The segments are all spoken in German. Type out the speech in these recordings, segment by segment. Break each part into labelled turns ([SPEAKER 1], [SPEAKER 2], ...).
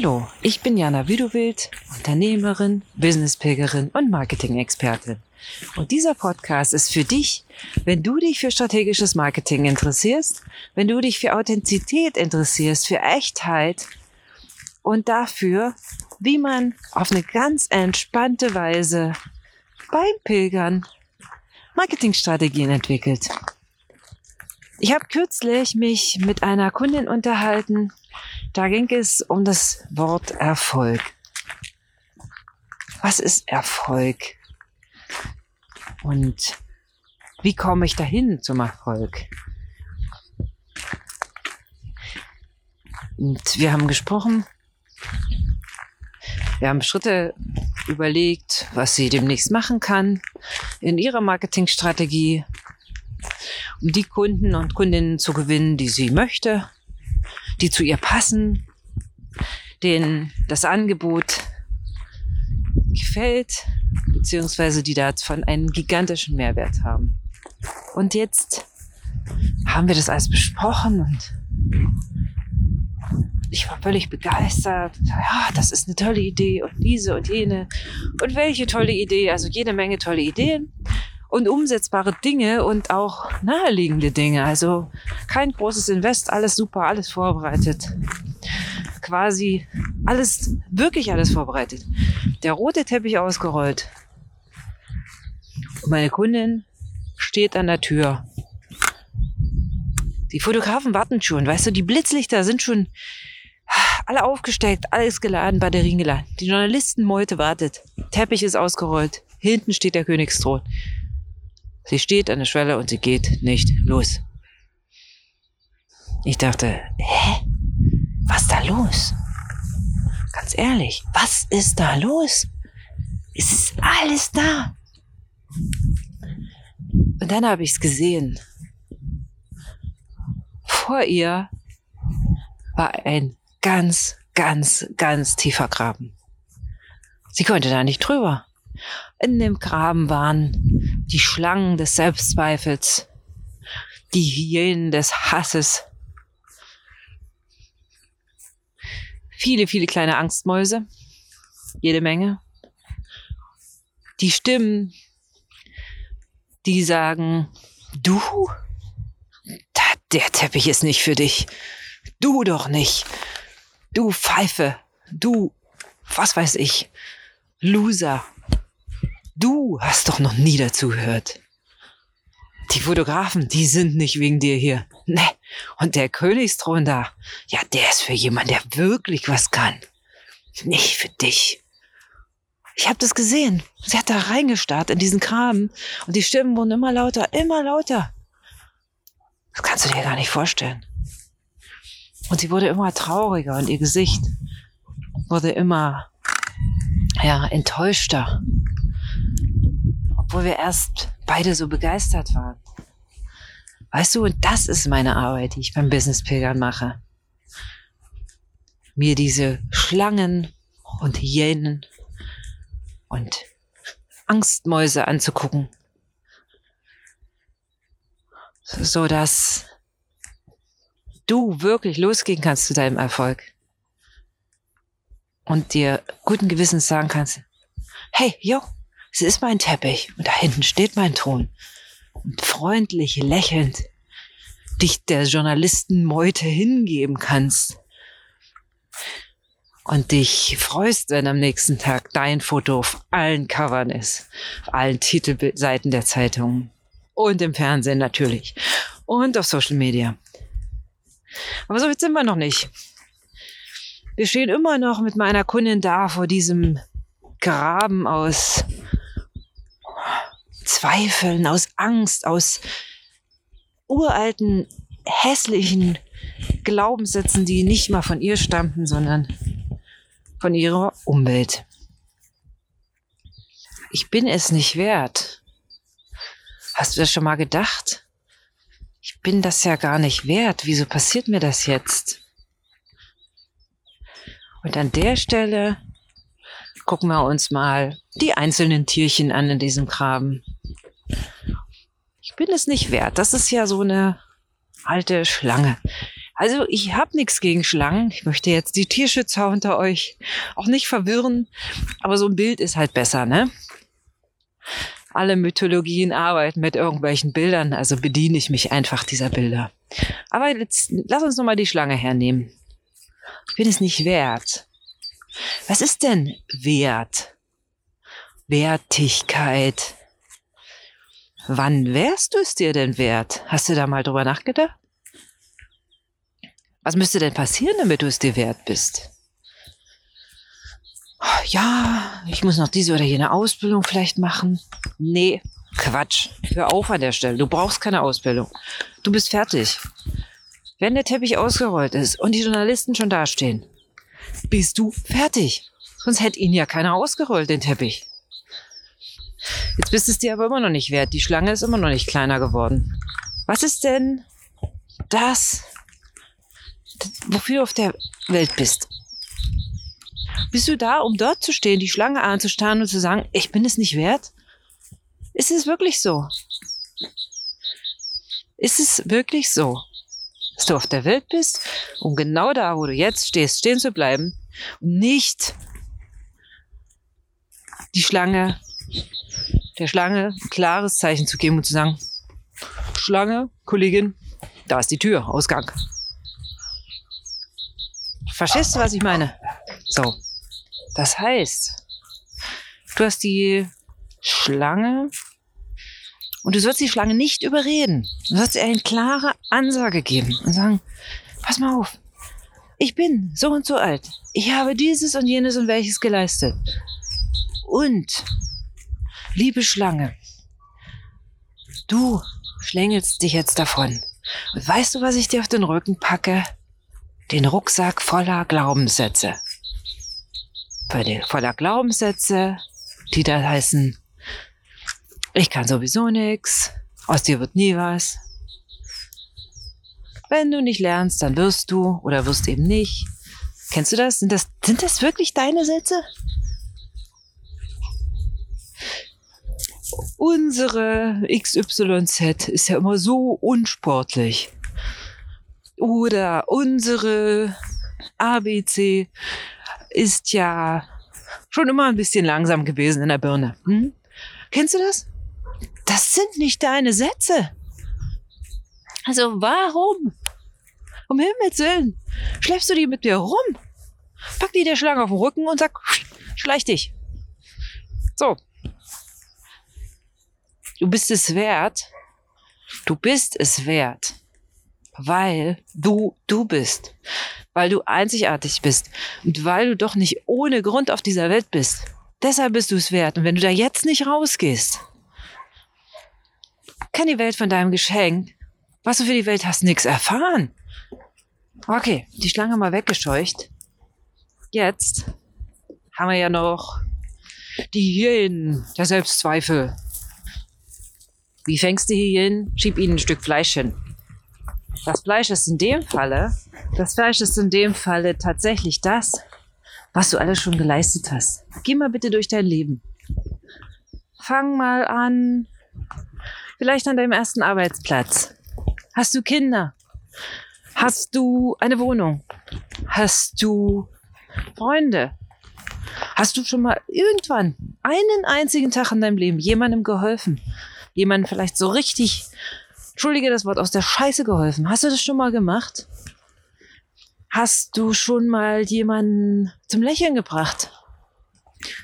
[SPEAKER 1] Hallo, ich bin Jana Widowild, Unternehmerin, Businesspilgerin und Marketing-Expertin. Und dieser Podcast ist für dich, wenn du dich für strategisches Marketing interessierst, wenn du dich für Authentizität interessierst, für Echtheit und dafür, wie man auf eine ganz entspannte Weise beim Pilgern Marketingstrategien entwickelt. Ich habe kürzlich mich mit einer Kundin unterhalten, da ging es um das Wort Erfolg. Was ist Erfolg? Und wie komme ich dahin zum Erfolg? Und wir haben gesprochen, wir haben Schritte überlegt, was sie demnächst machen kann in ihrer Marketingstrategie, um die Kunden und Kundinnen zu gewinnen, die sie möchte die zu ihr passen, denen das Angebot gefällt, beziehungsweise die davon einen gigantischen Mehrwert haben. Und jetzt haben wir das alles besprochen und ich war völlig begeistert. Ja, das ist eine tolle Idee und diese und jene. Und welche tolle Idee, also jede Menge tolle Ideen und umsetzbare Dinge und auch naheliegende Dinge. Also kein großes Invest, alles super, alles vorbereitet. Quasi alles, wirklich alles vorbereitet. Der rote Teppich ausgerollt. Und meine Kundin steht an der Tür. Die Fotografen warten schon, weißt du, die Blitzlichter sind schon alle aufgesteckt, alles geladen, Batterien geladen. Die Journalistenmeute wartet. Teppich ist ausgerollt. Hinten steht der Königsthron. Sie steht an der Schwelle und sie geht nicht los. Ich dachte, hä? Was ist da los? Ganz ehrlich, was ist da los? Es ist alles da. Und dann habe ich es gesehen. Vor ihr war ein ganz, ganz, ganz tiefer Graben. Sie konnte da nicht drüber. In dem Graben waren die Schlangen des Selbstzweifels, die Hyänen des Hasses, viele, viele kleine Angstmäuse, jede Menge. Die Stimmen, die sagen, du, der Teppich ist nicht für dich. Du doch nicht. Du Pfeife. Du, was weiß ich, Loser. Du hast doch noch nie dazugehört. Die Fotografen, die sind nicht wegen dir hier. Ne. Und der Königsthron da, ja, der ist für jemanden, der wirklich was kann. Nicht für dich. Ich habe das gesehen. Sie hat da reingestarrt in diesen Kram und die Stimmen wurden immer lauter, immer lauter. Das kannst du dir gar nicht vorstellen. Und sie wurde immer trauriger und ihr Gesicht wurde immer, ja, enttäuschter obwohl wir erst beide so begeistert waren. Weißt du, und das ist meine Arbeit, die ich beim Business Pilgern mache. Mir diese Schlangen und Hyänen und Angstmäuse anzugucken. So dass du wirklich losgehen kannst zu deinem Erfolg. Und dir guten Gewissens sagen kannst, hey, yo, es ist mein Teppich und da hinten steht mein Thron. Und freundlich lächelnd dich der Journalistenmeute hingeben kannst. Und dich freust, wenn am nächsten Tag dein Foto auf allen Covern ist, auf allen Titelseiten der Zeitungen und im Fernsehen natürlich und auf Social Media. Aber so weit sind wir noch nicht. Wir stehen immer noch mit meiner Kundin da vor diesem Graben aus Zweifeln, aus Angst, aus uralten, hässlichen Glaubenssätzen, die nicht mal von ihr stammten, sondern von ihrer Umwelt. Ich bin es nicht wert. Hast du das schon mal gedacht? Ich bin das ja gar nicht wert. Wieso passiert mir das jetzt? Und an der Stelle gucken wir uns mal die einzelnen Tierchen an in diesem Graben. Ich bin es nicht wert. Das ist ja so eine alte Schlange. Also ich habe nichts gegen Schlangen. Ich möchte jetzt die Tierschützer unter euch auch nicht verwirren. Aber so ein Bild ist halt besser, ne? Alle Mythologien arbeiten mit irgendwelchen Bildern, also bediene ich mich einfach dieser Bilder. Aber jetzt lass uns nochmal die Schlange hernehmen. Ich bin es nicht wert. Was ist denn Wert? Wertigkeit. Wann wärst du es dir denn wert? Hast du da mal drüber nachgedacht? Was müsste denn passieren, damit du es dir wert bist? Ja, ich muss noch diese oder jene Ausbildung vielleicht machen. Nee, Quatsch. Hör auf an der Stelle. Du brauchst keine Ausbildung. Du bist fertig. Wenn der Teppich ausgerollt ist und die Journalisten schon dastehen, bist du fertig. Sonst hätte ihn ja keiner ausgerollt, den Teppich. Jetzt bist es dir aber immer noch nicht wert. Die Schlange ist immer noch nicht kleiner geworden. Was ist denn das, wofür du auf der Welt bist. Bist du da, um dort zu stehen, die Schlange anzustarren und zu sagen, ich bin es nicht wert? Ist es wirklich so? Ist es wirklich so, dass du auf der Welt bist, um genau da, wo du jetzt stehst, stehen zu bleiben und nicht die Schlange, der Schlange ein klares Zeichen zu geben und zu sagen, Schlange, Kollegin, da ist die Tür, Ausgang. Verstehst du, was ich meine? So. Das heißt, du hast die Schlange und du sollst die Schlange nicht überreden. Du sollst ihr eine klare Ansage geben und sagen, pass mal auf, ich bin so und so alt. Ich habe dieses und jenes und welches geleistet. Und, liebe Schlange, du schlängelst dich jetzt davon. Und weißt du, was ich dir auf den Rücken packe? den Rucksack voller Glaubenssätze. Voller Glaubenssätze, die da heißen, ich kann sowieso nix, aus dir wird nie was. Wenn du nicht lernst, dann wirst du oder wirst eben nicht. Kennst du das? Sind das, sind das wirklich deine Sätze? Unsere XYZ ist ja immer so unsportlich. Oder unsere ABC ist ja schon immer ein bisschen langsam gewesen in der Birne. Hm? Kennst du das? Das sind nicht deine Sätze. Also warum? Um Himmels Willen. Schleppst du die mit dir rum? Pack die der Schlange auf den Rücken und sag, schleich dich. So. Du bist es wert. Du bist es wert weil du du bist, weil du einzigartig bist und weil du doch nicht ohne Grund auf dieser Welt bist. Deshalb bist du es wert. Und wenn du da jetzt nicht rausgehst, kann die Welt von deinem Geschenk, was du für die Welt hast, nichts erfahren. Okay, die Schlange mal weggescheucht. Jetzt haben wir ja noch die Hyänen, der Selbstzweifel. Wie fängst du hier hin? Schieb ihnen ein Stück Fleisch hin. Das Fleisch ist in dem Falle, das Fleisch ist in dem Falle tatsächlich das, was du alles schon geleistet hast. Geh mal bitte durch dein Leben. Fang mal an, vielleicht an deinem ersten Arbeitsplatz. Hast du Kinder? Hast du eine Wohnung? Hast du Freunde? Hast du schon mal irgendwann einen einzigen Tag in deinem Leben jemandem geholfen? Jemanden vielleicht so richtig Entschuldige das Wort, aus der Scheiße geholfen. Hast du das schon mal gemacht? Hast du schon mal jemanden zum Lächeln gebracht?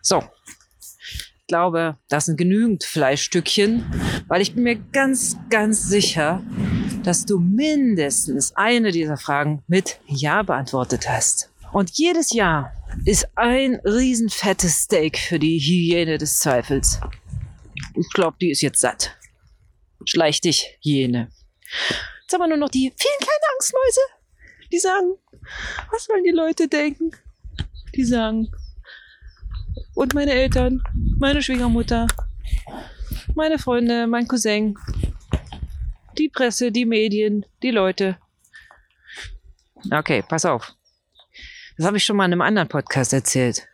[SPEAKER 1] So. Ich glaube, das sind genügend Fleischstückchen, weil ich bin mir ganz, ganz sicher, dass du mindestens eine dieser Fragen mit Ja beantwortet hast. Und jedes Ja ist ein riesenfettes Steak für die Hygiene des Zweifels. Ich glaube, die ist jetzt satt. Schleich dich, jene. Jetzt haben wir nur noch die vielen kleinen Angstmäuse, die sagen, was wollen die Leute denken? Die sagen, und meine Eltern, meine Schwiegermutter, meine Freunde, mein Cousin, die Presse, die Medien, die Leute. Okay, pass auf. Das habe ich schon mal in einem anderen Podcast erzählt.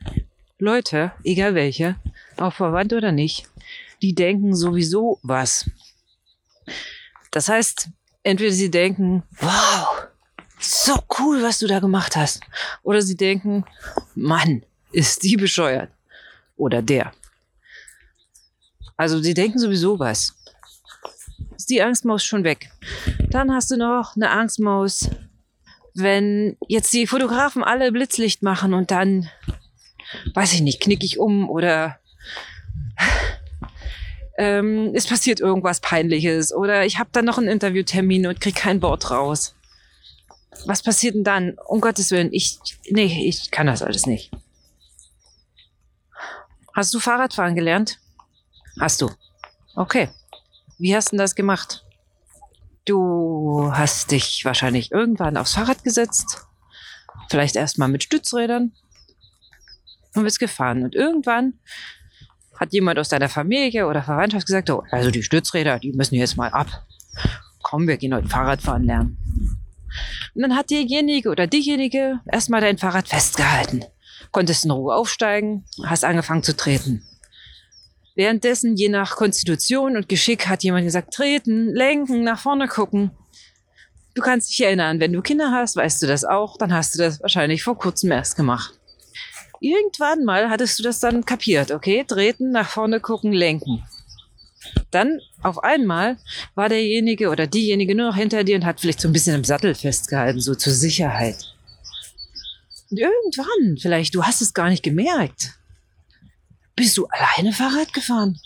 [SPEAKER 1] Leute, egal welche, auch verwandt oder nicht, die denken sowieso was. Das heißt, entweder sie denken, wow, so cool, was du da gemacht hast. Oder sie denken, Mann, ist die bescheuert. Oder der. Also sie denken sowieso was. Ist die Angstmaus schon weg. Dann hast du noch eine Angstmaus, wenn jetzt die Fotografen alle Blitzlicht machen und dann, weiß ich nicht, knick ich um oder ähm, es passiert irgendwas Peinliches oder ich habe dann noch einen Interviewtermin und krieg kein Wort raus. Was passiert denn dann? Um Gottes Willen, ich, nee, ich kann das alles nicht. Hast du Fahrradfahren gelernt? Hast du. Okay. Wie hast du das gemacht? Du hast dich wahrscheinlich irgendwann aufs Fahrrad gesetzt. Vielleicht erstmal mit Stützrädern. Und bist gefahren. Und irgendwann hat jemand aus deiner Familie oder Verwandtschaft gesagt, oh, also die Stützräder, die müssen jetzt mal ab. Komm, wir gehen heute Fahrradfahren lernen. Und dann hat derjenige oder diejenige erstmal dein Fahrrad festgehalten. Konntest in Ruhe aufsteigen, hast angefangen zu treten. Währenddessen, je nach Konstitution und Geschick, hat jemand gesagt, treten, lenken, nach vorne gucken. Du kannst dich erinnern, wenn du Kinder hast, weißt du das auch, dann hast du das wahrscheinlich vor kurzem erst gemacht. Irgendwann mal hattest du das dann kapiert, okay? Treten, nach vorne gucken, lenken. Dann auf einmal war derjenige oder diejenige nur noch hinter dir und hat vielleicht so ein bisschen im Sattel festgehalten, so zur Sicherheit. Und irgendwann, vielleicht, du hast es gar nicht gemerkt, bist du alleine Fahrrad gefahren.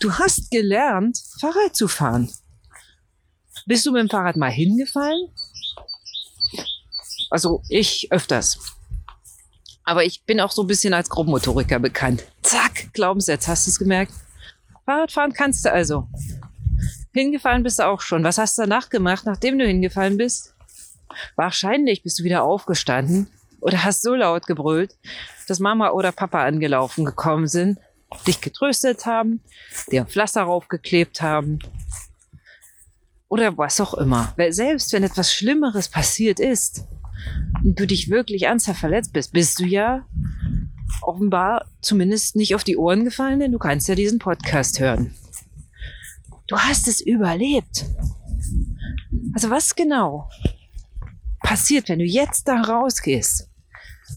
[SPEAKER 1] Du hast gelernt, Fahrrad zu fahren. Bist du mit dem Fahrrad mal hingefallen? Also ich öfters. Aber ich bin auch so ein bisschen als Grobmotoriker bekannt. Zack, Glaubenssatz, hast du es gemerkt? Fahrradfahren kannst du also. Hingefallen bist du auch schon. Was hast du danach gemacht, nachdem du hingefallen bist? Wahrscheinlich bist du wieder aufgestanden oder hast so laut gebrüllt, dass Mama oder Papa angelaufen gekommen sind, dich getröstet haben, dir ein Pflaster raufgeklebt haben oder was auch immer. Weil selbst wenn etwas Schlimmeres passiert ist, und du dich wirklich ernsthaft verletzt bist, bist du ja offenbar zumindest nicht auf die Ohren gefallen, denn du kannst ja diesen Podcast hören. Du hast es überlebt. Also was genau passiert, wenn du jetzt da rausgehst,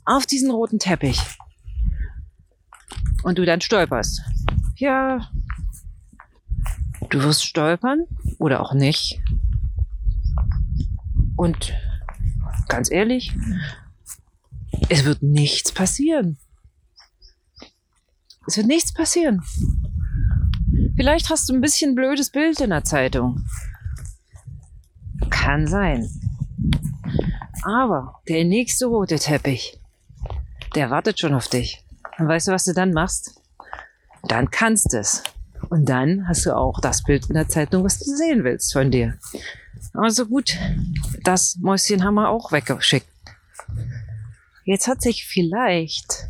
[SPEAKER 1] auf diesen roten Teppich und du dann stolperst? Ja, du wirst stolpern oder auch nicht. Und ganz ehrlich, es wird nichts passieren. Es wird nichts passieren. Vielleicht hast du ein bisschen blödes Bild in der Zeitung. Kann sein. Aber der nächste rote Teppich, der wartet schon auf dich. Und weißt du, was du dann machst? Dann kannst es. Und dann hast du auch das Bild in der Zeitung, was du sehen willst von dir. Also gut, das Mäuschen haben wir auch weggeschickt. Jetzt hat sich vielleicht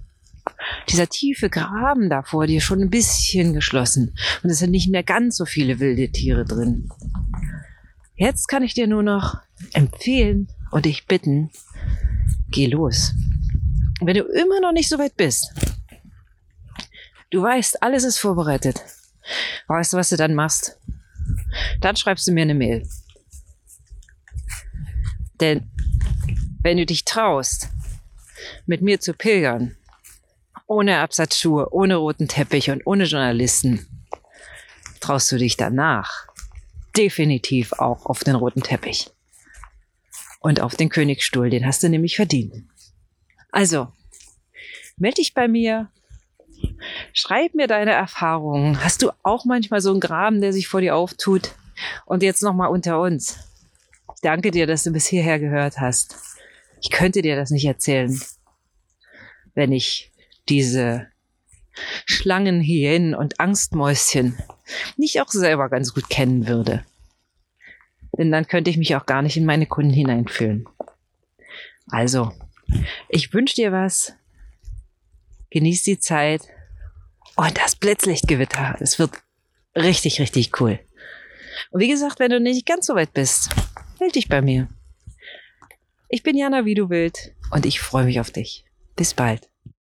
[SPEAKER 1] dieser tiefe Graben da vor dir schon ein bisschen geschlossen und es sind nicht mehr ganz so viele wilde Tiere drin. Jetzt kann ich dir nur noch empfehlen und dich bitten, geh los. Wenn du immer noch nicht so weit bist, du weißt, alles ist vorbereitet. Weißt du, was du dann machst? Dann schreibst du mir eine Mail. Denn wenn du dich traust, mit mir zu pilgern, ohne Absatzschuhe, ohne roten Teppich und ohne Journalisten, traust du dich danach definitiv auch auf den roten Teppich. Und auf den Königsstuhl, den hast du nämlich verdient. Also, melde dich bei mir, schreib mir deine Erfahrungen. Hast du auch manchmal so einen Graben, der sich vor dir auftut? Und jetzt nochmal unter uns danke dir, dass du bis hierher gehört hast. Ich könnte dir das nicht erzählen, wenn ich diese Schlangen, Hyänen und Angstmäuschen nicht auch selber ganz gut kennen würde. Denn dann könnte ich mich auch gar nicht in meine Kunden hineinfühlen. Also, ich wünsche dir was. Genieß die Zeit. Und das Blitzlichtgewitter. Es wird richtig, richtig cool. Und wie gesagt, wenn du nicht ganz so weit bist, melde dich bei mir. Ich bin Jana wie du willst und ich freue mich auf dich. Bis bald.